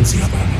Frecuencia paranormal.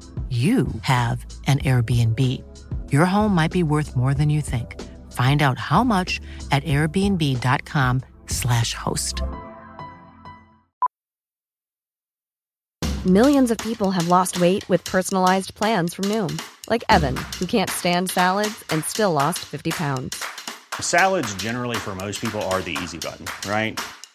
you have an Airbnb. Your home might be worth more than you think. Find out how much at airbnb.com/slash host. Millions of people have lost weight with personalized plans from Noom, like Evan, who can't stand salads and still lost 50 pounds. Salads, generally, for most people, are the easy button, right?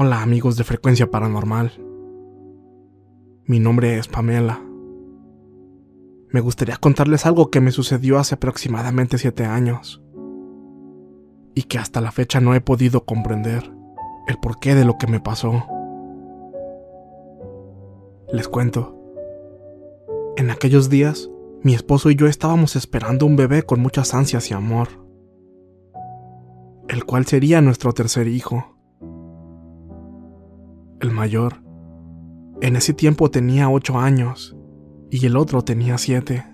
Hola amigos de Frecuencia Paranormal. Mi nombre es Pamela. Me gustaría contarles algo que me sucedió hace aproximadamente siete años y que hasta la fecha no he podido comprender el porqué de lo que me pasó. Les cuento. En aquellos días, mi esposo y yo estábamos esperando un bebé con muchas ansias y amor, el cual sería nuestro tercer hijo el mayor. En ese tiempo tenía ocho años y el otro tenía siete.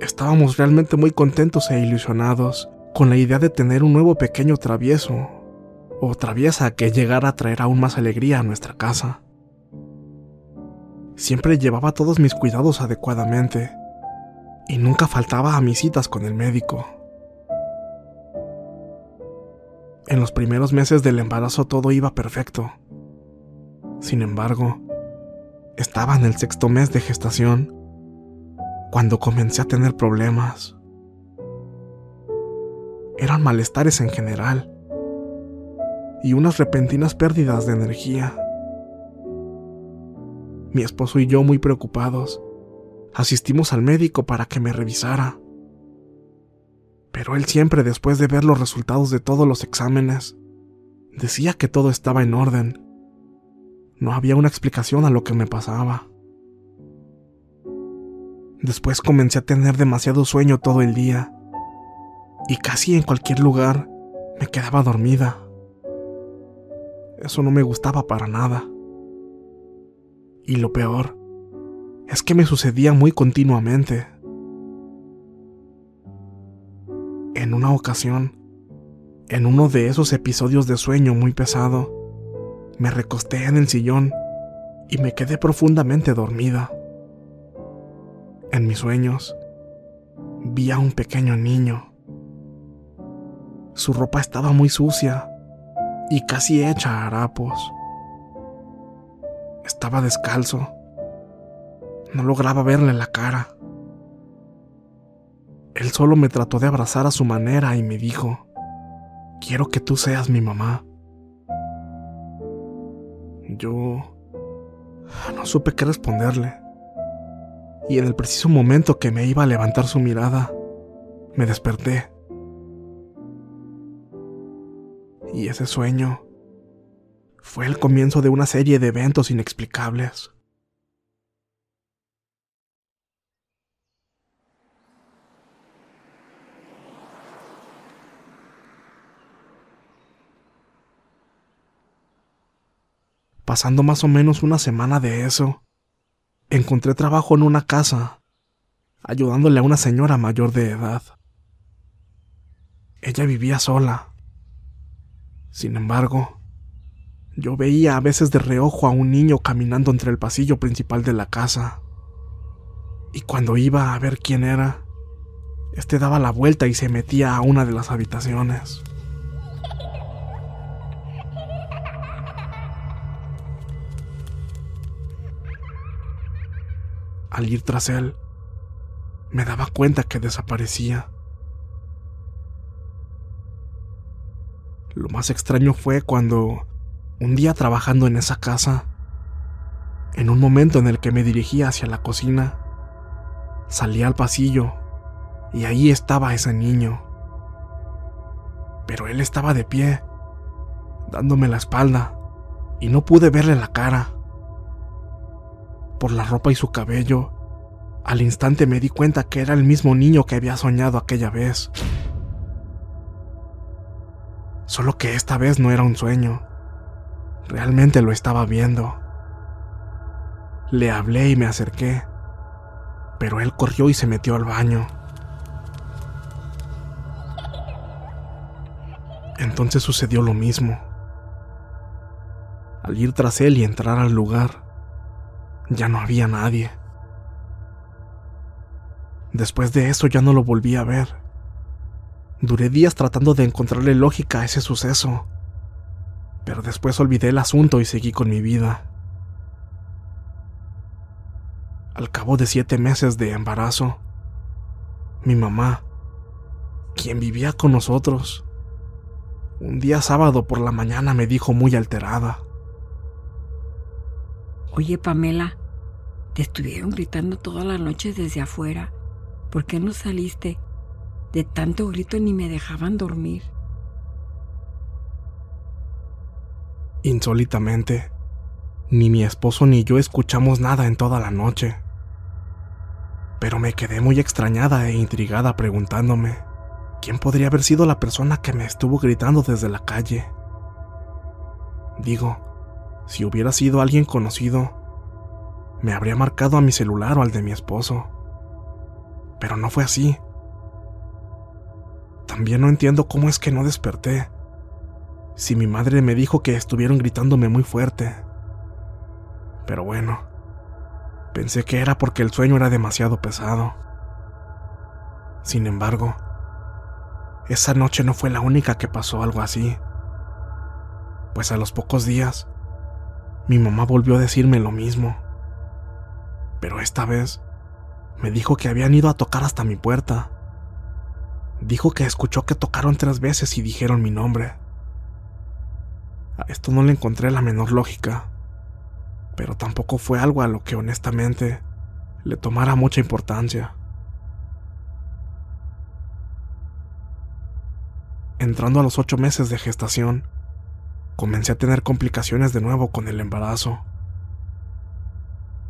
Estábamos realmente muy contentos e ilusionados con la idea de tener un nuevo pequeño travieso o traviesa que llegara a traer aún más alegría a nuestra casa. Siempre llevaba todos mis cuidados adecuadamente y nunca faltaba a mis citas con el médico. En los primeros meses del embarazo todo iba perfecto. Sin embargo, estaba en el sexto mes de gestación cuando comencé a tener problemas. Eran malestares en general y unas repentinas pérdidas de energía. Mi esposo y yo, muy preocupados, asistimos al médico para que me revisara. Pero él siempre, después de ver los resultados de todos los exámenes, decía que todo estaba en orden. No había una explicación a lo que me pasaba. Después comencé a tener demasiado sueño todo el día y casi en cualquier lugar me quedaba dormida. Eso no me gustaba para nada. Y lo peor es que me sucedía muy continuamente. En una ocasión, en uno de esos episodios de sueño muy pesado, me recosté en el sillón y me quedé profundamente dormida. En mis sueños, vi a un pequeño niño. Su ropa estaba muy sucia y casi hecha a harapos. Estaba descalzo. No lograba verle la cara. Él solo me trató de abrazar a su manera y me dijo, quiero que tú seas mi mamá. Yo no supe qué responderle. Y en el preciso momento que me iba a levantar su mirada, me desperté. Y ese sueño fue el comienzo de una serie de eventos inexplicables. Pasando más o menos una semana de eso, encontré trabajo en una casa, ayudándole a una señora mayor de edad. Ella vivía sola. Sin embargo, yo veía a veces de reojo a un niño caminando entre el pasillo principal de la casa. Y cuando iba a ver quién era, este daba la vuelta y se metía a una de las habitaciones. Al ir tras él, me daba cuenta que desaparecía. Lo más extraño fue cuando, un día trabajando en esa casa, en un momento en el que me dirigía hacia la cocina, salí al pasillo y ahí estaba ese niño. Pero él estaba de pie, dándome la espalda, y no pude verle la cara. Por la ropa y su cabello, al instante me di cuenta que era el mismo niño que había soñado aquella vez. Solo que esta vez no era un sueño. Realmente lo estaba viendo. Le hablé y me acerqué, pero él corrió y se metió al baño. Entonces sucedió lo mismo. Al ir tras él y entrar al lugar, ya no había nadie. Después de eso ya no lo volví a ver. Duré días tratando de encontrarle lógica a ese suceso, pero después olvidé el asunto y seguí con mi vida. Al cabo de siete meses de embarazo, mi mamá, quien vivía con nosotros, un día sábado por la mañana me dijo muy alterada. Oye, Pamela, te estuvieron gritando toda la noche desde afuera. ¿Por qué no saliste? De tanto grito ni me dejaban dormir. Insólitamente, ni mi esposo ni yo escuchamos nada en toda la noche. Pero me quedé muy extrañada e intrigada preguntándome, ¿Quién podría haber sido la persona que me estuvo gritando desde la calle? Digo, si hubiera sido alguien conocido, me habría marcado a mi celular o al de mi esposo. Pero no fue así. También no entiendo cómo es que no desperté. Si mi madre me dijo que estuvieron gritándome muy fuerte. Pero bueno, pensé que era porque el sueño era demasiado pesado. Sin embargo, esa noche no fue la única que pasó algo así, pues a los pocos días, mi mamá volvió a decirme lo mismo, pero esta vez me dijo que habían ido a tocar hasta mi puerta. Dijo que escuchó que tocaron tres veces y dijeron mi nombre. A esto no le encontré la menor lógica, pero tampoco fue algo a lo que honestamente le tomara mucha importancia. entrando a los ocho meses de gestación, comencé a tener complicaciones de nuevo con el embarazo.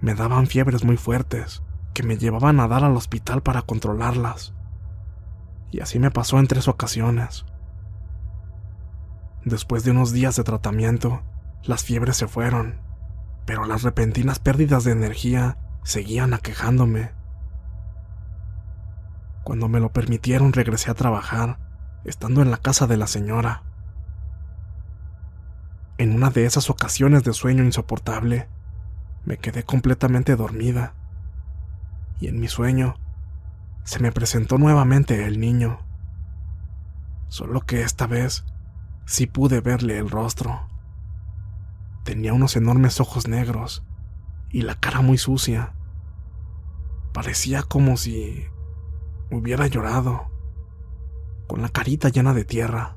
Me daban fiebres muy fuertes que me llevaban a dar al hospital para controlarlas. Y así me pasó en tres ocasiones. Después de unos días de tratamiento, las fiebres se fueron, pero las repentinas pérdidas de energía seguían aquejándome. Cuando me lo permitieron regresé a trabajar estando en la casa de la señora. En una de esas ocasiones de sueño insoportable, me quedé completamente dormida. Y en mi sueño, se me presentó nuevamente el niño. Solo que esta vez sí pude verle el rostro. Tenía unos enormes ojos negros y la cara muy sucia. Parecía como si hubiera llorado con la carita llena de tierra,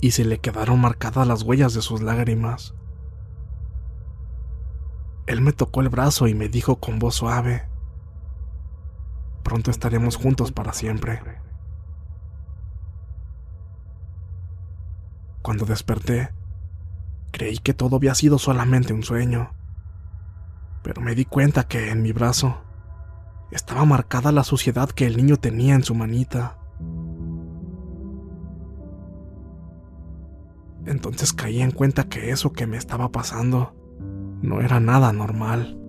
y se le quedaron marcadas las huellas de sus lágrimas. Él me tocó el brazo y me dijo con voz suave, pronto estaremos juntos para siempre. Cuando desperté, creí que todo había sido solamente un sueño, pero me di cuenta que en mi brazo estaba marcada la suciedad que el niño tenía en su manita. Entonces caí en cuenta que eso que me estaba pasando No era nada normal.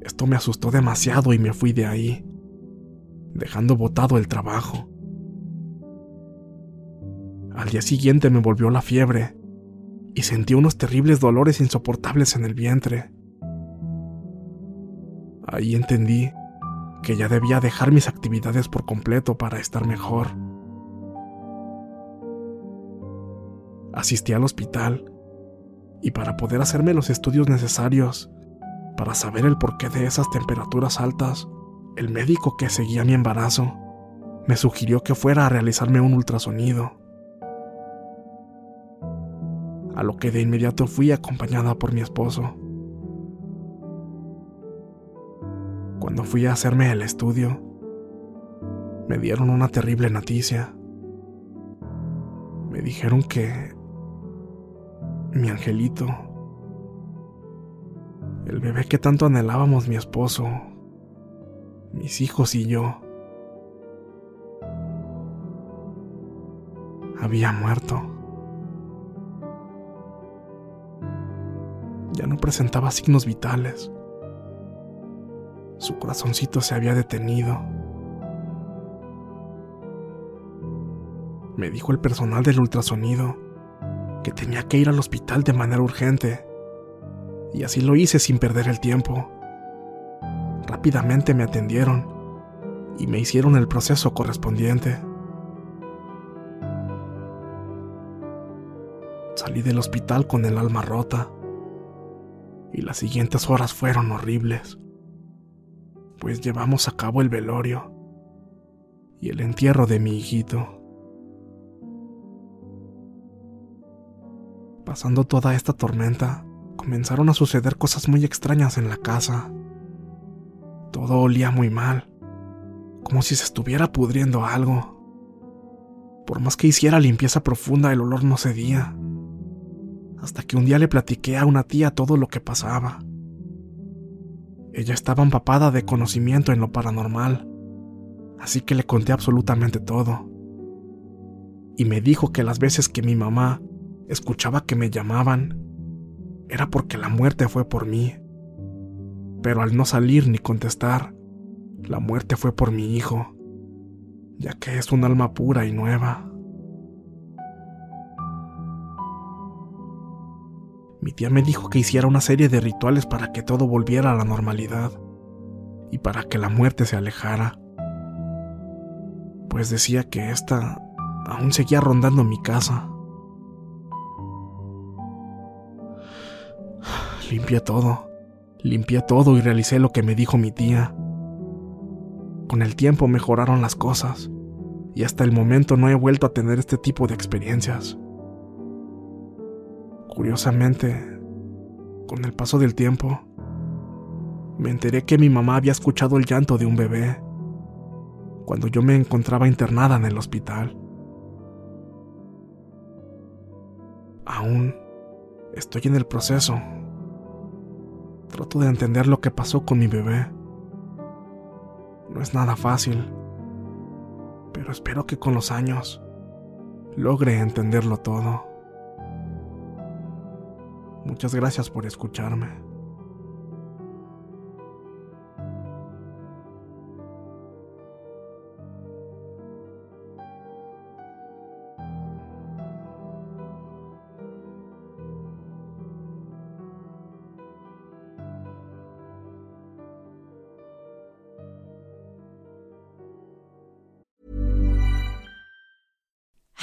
Esto me asustó demasiado y me fui de ahí, dejando botado el trabajo. Al día siguiente me volvió la fiebre y sentí unos terribles dolores insoportables en el vientre. Ahí entendí que ya debía dejar mis actividades por completo para estar mejor. Asistí al hospital y para poder hacerme los estudios necesarios para saber el porqué de esas temperaturas altas, el médico que seguía mi embarazo me sugirió que fuera a realizarme un ultrasonido. A lo que de inmediato fui acompañada por mi esposo. Cuando fui a hacerme el estudio, me dieron una terrible noticia. Me dijeron que mi angelito el bebé que tanto anhelábamos mi esposo, mis hijos y yo, había muerto. Ya no presentaba signos vitales. Su corazoncito se había detenido. Me dijo el personal del ultrasonido que tenía que ir al hospital de manera urgente y así lo hice sin perder el tiempo. Rápidamente me atendieron y me hicieron el proceso correspondiente. Salí del hospital con el alma rota y las siguientes horas fueron horribles, pues llevamos a cabo el velorio y el entierro de mi hijito. Pasando toda esta tormenta, comenzaron a suceder cosas muy extrañas en la casa. Todo olía muy mal, como si se estuviera pudriendo algo. Por más que hiciera limpieza profunda, el olor no cedía. Hasta que un día le platiqué a una tía todo lo que pasaba. Ella estaba empapada de conocimiento en lo paranormal, así que le conté absolutamente todo. Y me dijo que las veces que mi mamá escuchaba que me llamaban, era porque la muerte fue por mí. Pero al no salir ni contestar, la muerte fue por mi hijo, ya que es un alma pura y nueva. Mi tía me dijo que hiciera una serie de rituales para que todo volviera a la normalidad y para que la muerte se alejara. Pues decía que esta aún seguía rondando mi casa. Limpié todo, limpié todo y realicé lo que me dijo mi tía. Con el tiempo mejoraron las cosas y hasta el momento no he vuelto a tener este tipo de experiencias. Curiosamente, con el paso del tiempo, me enteré que mi mamá había escuchado el llanto de un bebé cuando yo me encontraba internada en el hospital. Aún estoy en el proceso Trato de entender lo que pasó con mi bebé. No es nada fácil, pero espero que con los años logre entenderlo todo. Muchas gracias por escucharme.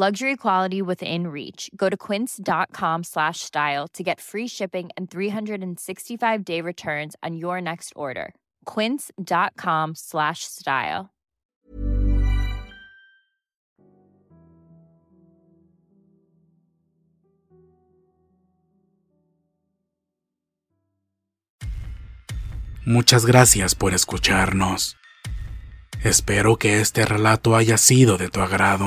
Luxury quality within reach. Go to quince.com slash style to get free shipping and 365 day returns on your next order. Quince.com slash style. Muchas gracias por escucharnos. Espero que este relato haya sido de tu agrado.